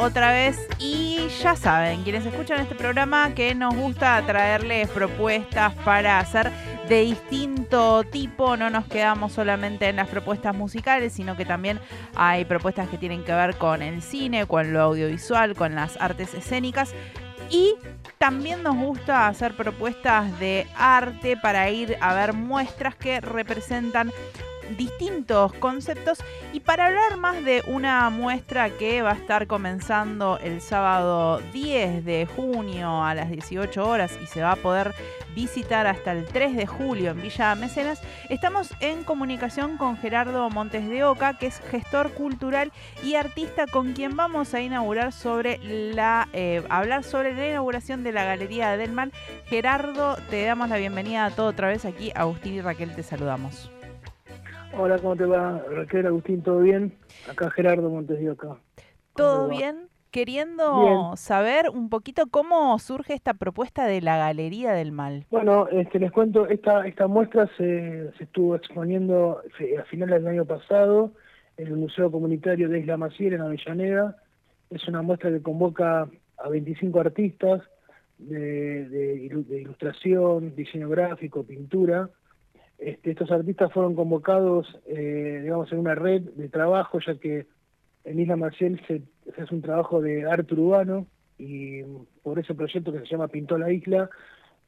otra vez. Y ya saben, quienes escuchan este programa, que nos gusta traerles propuestas para hacer de distinto tipo, no nos quedamos solamente en las propuestas musicales, sino que también hay propuestas que tienen que ver con el cine, con lo audiovisual, con las artes escénicas. Y también nos gusta hacer propuestas de arte para ir a ver muestras que representan distintos conceptos y para hablar más de una muestra que va a estar comenzando el sábado 10 de junio a las 18 horas y se va a poder visitar hasta el 3 de julio en Villa Mecenas, estamos en comunicación con Gerardo Montes de Oca, que es gestor cultural y artista con quien vamos a inaugurar sobre la eh, hablar sobre la inauguración de la Galería del Mal. Gerardo, te damos la bienvenida a todo otra vez aquí. Agustín y Raquel te saludamos. Hola, ¿cómo te va? Raquel, Agustín, ¿todo bien? Acá Gerardo Montes de Oca. ¿Todo bien? Queriendo saber un poquito cómo surge esta propuesta de la Galería del Mal. Bueno, este, les cuento, esta, esta muestra se, se estuvo exponiendo a finales del año pasado en el Museo Comunitario de Isla Maciel en Avellaneda. Es una muestra que convoca a 25 artistas de, de ilustración, diseño gráfico, pintura, este, estos artistas fueron convocados, eh, digamos, en una red de trabajo, ya que en Isla Maciel se, hace un trabajo de arte urbano y por ese proyecto que se llama Pintó la Isla,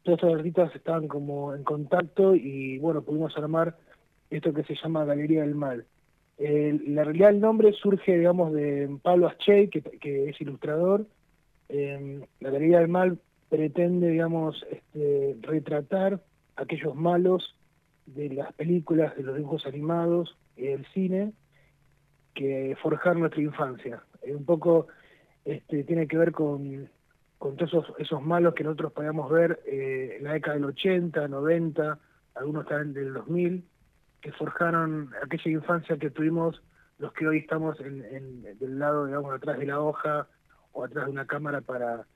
todos estos artistas estaban como en contacto y bueno, pudimos armar esto que se llama Galería del Mal. la realidad el nombre surge, digamos, de Pablo Aschey, que, es ilustrador. Eh, la Galería del Mal pretende, digamos, este, retratar aquellos malos de las películas, de los dibujos animados y del cine que forjar nuestra infancia. un poco este, tiene que ver con, con todos esos, esos malos que nosotros podíamos ver eh, en la década del 80, 90, algunos también del 2000, que forjaron aquella infancia que tuvimos los que hoy estamos en, en, del lado, digamos, atrás de la hoja o atrás de una cámara para,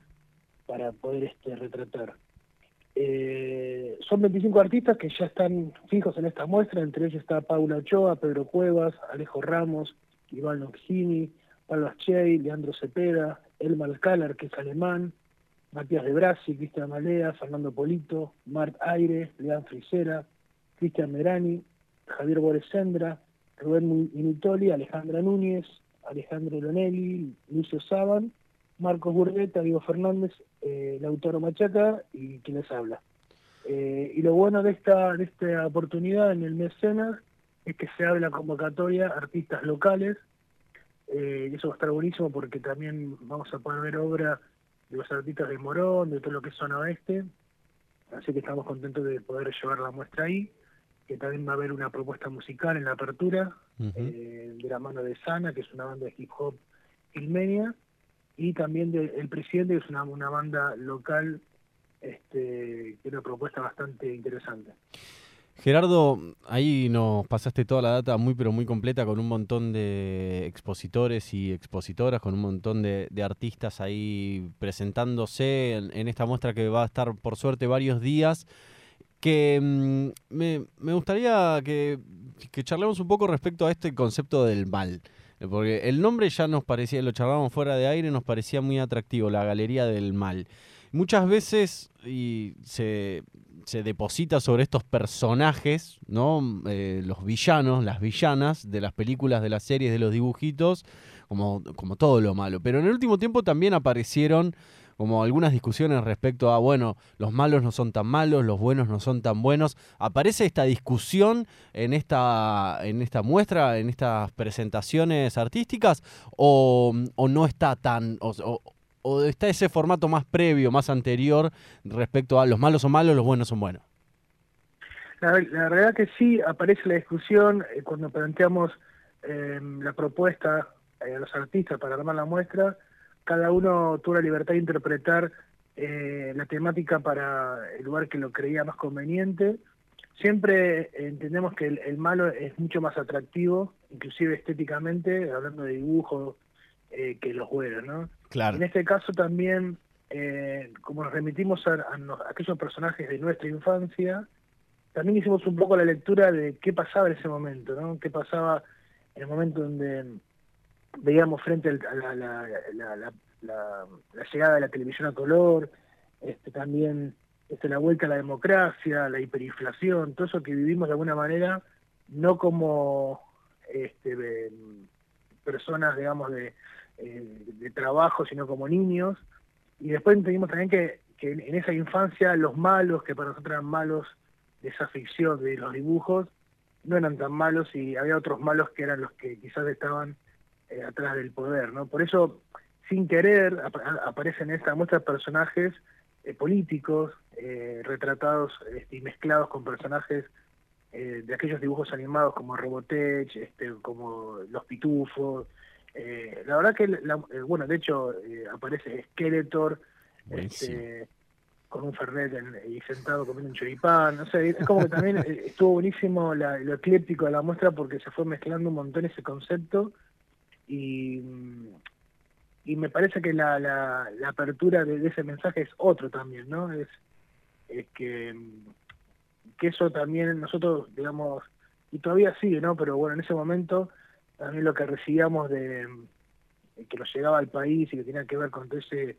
para poder este, retratar. Eh, son 25 artistas que ya están fijos en esta muestra, entre ellos está Paula Ochoa, Pedro Cuevas, Alejo Ramos, Iván Longini, Pablo Aschey, Leandro Cepeda, Elma Alcálar, que es alemán, Matías de Brasi, Cristian Malea, Fernando Polito, Mart Aire, Leán Frisera, Cristian Merani, Javier Boresendra, Rubén Minutoli, Alejandra Núñez, Alejandro Lonelli, Lucio Saban, Marcos Burgueta, Diego Fernández, eh, Lautaro Machaca y quien les habla. Eh, y lo bueno de esta, de esta oportunidad en el mecenas es que se abre la convocatoria a artistas locales, eh, y eso va a estar buenísimo porque también vamos a poder ver obra de los artistas de Morón, de todo lo que es zona oeste, así que estamos contentos de poder llevar la muestra ahí, que también va a haber una propuesta musical en la apertura, de la mano de Sana, que es una banda de hip hop ilmenia, y también del El Presidente, que es una, una banda local este, que una propuesta bastante interesante. Gerardo, ahí nos pasaste toda la data muy pero muy completa con un montón de expositores y expositoras, con un montón de, artistas ahí presentándose en, esta muestra que va a estar por suerte varios días. Que mm, me, me, gustaría que, que charlemos un poco respecto a este concepto del mal. Porque el nombre ya nos parecía, lo charlábamos fuera de aire, nos parecía muy atractivo, la Galería del Mal. Muchas veces y se, se deposita sobre estos personajes, ¿no? Eh, los villanos, las villanas de las películas, de las series, de los dibujitos, como, como todo lo malo. Pero en el último tiempo también aparecieron como algunas discusiones respecto a, bueno, los malos no son tan malos, los buenos no son tan buenos. ¿Aparece esta discusión en esta, en esta muestra, en estas presentaciones artísticas, o, no está tan... O, está ese formato más previo, más anterior respecto a los malos son malos, los buenos son buenos? La, verdad que sí, aparece la discusión eh, cuando planteamos eh, la propuesta eh, a los artistas para armar la muestra, cada uno tuvo la libertad de interpretar eh, la temática para el lugar que lo creía más conveniente. Siempre entendemos que el, malo es mucho más atractivo, inclusive estéticamente, hablando de dibujo, eh, que los buenos, ¿no? Claro. En este caso también, eh, como nos remitimos a, aquellos personajes de nuestra infancia, también hicimos un poco la lectura de qué pasaba en ese momento, ¿no? Qué pasaba en el momento donde veíamos frente a la, la, llegada de la televisión a color, este, también este, la vuelta a la democracia, la hiperinflación, todo eso que vivimos de alguna manera, no como este, personas, digamos, de, eh, de trabajo, sino como niños. Y después entendimos también que en esa infancia los malos, que para nosotros eran malos de esa ficción, de los dibujos, no eran tan malos y había otros malos que eran los que quizás estaban eh, atrás del poder, ¿no? Por eso, sin querer, aparecen en esta muestra personajes eh, políticos, eh, retratados este, y mezclados con personajes de aquellos dibujos animados como Robotech, este, como Los Pitufos. la verdad que, bueno, de hecho aparece Skeletor, este, con un fernet y sentado comiendo un choripán, no sé, es como que también estuvo buenísimo lo ecléptico de la muestra porque se fue mezclando un montón ese concepto y, y me parece que la, la, apertura de, ese mensaje es otro también, ¿no? Es, es que, que eso también nosotros, digamos, y todavía sigue, ¿no? Pero bueno, en ese momento también lo que recibíamos de que nos llegaba al país y que tenía que ver con ese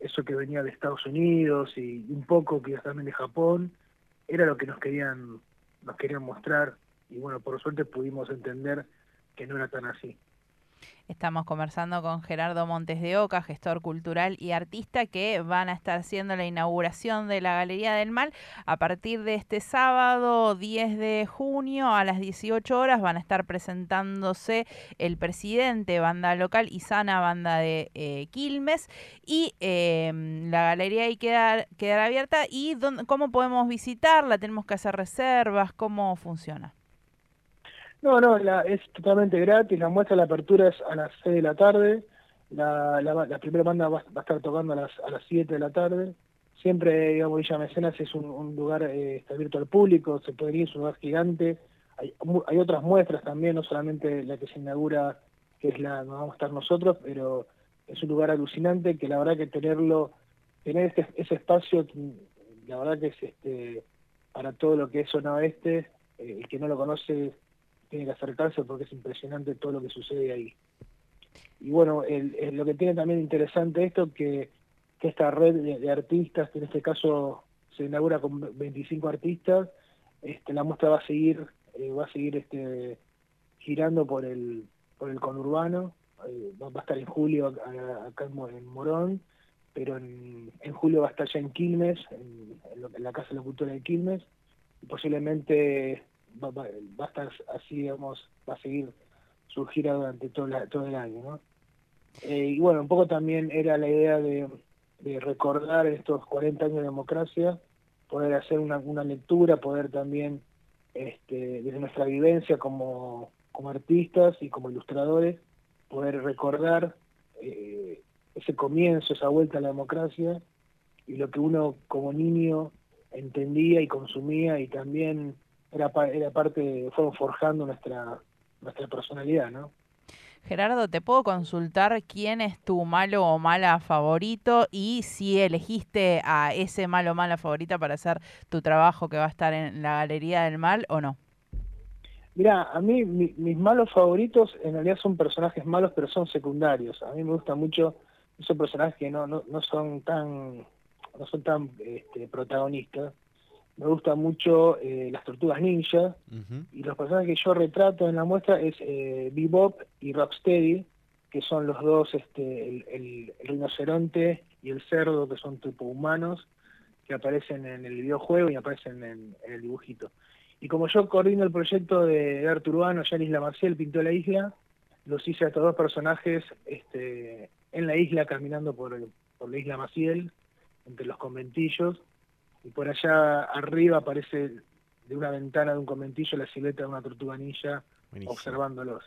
eso que venía de Estados Unidos y un poco que también de Japón era lo que nos querían nos querían mostrar y bueno por suerte pudimos entender que no era tan así Estamos conversando con Gerardo Montes de Oca, gestor cultural y artista, que van a estar haciendo la inauguración de la Galería del Mal a partir de este sábado 10 de junio a las 18 horas. Van a estar presentándose el presidente, banda local y sana banda de eh, Quilmes. Y em, la galería ahí queda, quedará abierta. ¿Y cómo podemos visitarla? ¿Tenemos que hacer reservas? ¿Cómo funciona? No, no, la, es totalmente gratis. La muestra la apertura es a las 6 de la tarde. La, la, primera banda va, a estar tocando a las, a las 7 de la tarde. Siempre, digamos, Villa Mecenas es un, lugar eh, abierto al público, se puede ir, es un lugar gigante. Hay, hay otras muestras también, no solamente la que se inaugura, que es la donde vamos a estar nosotros, pero es un lugar alucinante que la verdad que tenerlo, tener este, ese espacio, la verdad que es este para todo lo que es zona oeste, eh, el que no lo conoce tiene que acercarse porque es impresionante todo lo que sucede ahí. Y bueno, lo que tiene también interesante esto que, esta red de, artistas, en este caso se inaugura con 25 artistas, este, la muestra va a seguir, eh, va a seguir este, girando por el, por el conurbano, eh, va, a estar en julio acá en, Morón, pero en, julio va a estar ya en Quilmes, en, en la Casa de la Cultura de Quilmes, y posiblemente va, a estar así, digamos, va a seguir su durante todo, todo el año, ¿no? Eh, y bueno, un poco también era la idea de, recordar estos 40 años de democracia, poder hacer una, una lectura, poder también, este, desde nuestra vivencia como, como artistas y como ilustradores, poder recordar eh, ese comienzo, esa vuelta a la democracia y lo que uno como niño entendía y consumía y también era, era parte, fueron forjando nuestra, nuestra personalidad, ¿no? Gerardo, ¿te puedo consultar quién es tu malo o mala favorito y si elegiste a ese malo o mala favorita para hacer tu trabajo que va a estar en la Galería del Mal o no? Mira, a mí mis malos favoritos en realidad son personajes malos, pero son secundarios. A mí me gustan mucho esos personajes que no, no, no son tan no son tan este, protagonistas me gusta mucho eh, las tortugas ninja. Y los personajes que yo retrato en la muestra es eh, Bebop y Rocksteady que son los dos este el, rinoceronte y el cerdo que son tipo humanos que aparecen en el videojuego y aparecen en, el dibujito. Y como yo coordino el proyecto de arte urbano Janis Maciel pintó la isla los hice a estos dos personajes este en la isla caminando por, por la isla Maciel entre los conventillos y por allá arriba aparece de una ventana de un conventillo la silueta de una tortuga ninja observándolos.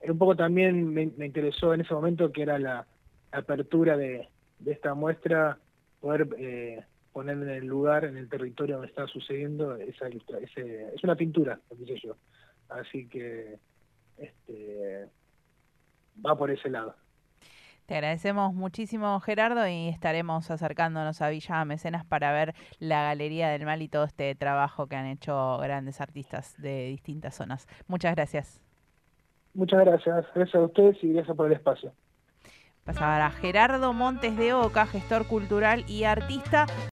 Era un poco también me, interesó en ese momento que era la apertura de, esta muestra, poder eh, poner en el lugar, en el territorio donde está sucediendo esa ese, es una pintura, yo. Así que este va por ese lado. Te agradecemos muchísimo, Gerardo, y estaremos acercándonos a Villa Mecenas para ver la Galería del Mal y todo este trabajo que han hecho grandes artistas de distintas zonas. Muchas gracias. Muchas gracias, gracias a ustedes y gracias por el espacio. Pasaba a Gerardo Montes de Oca, gestor cultural y artista.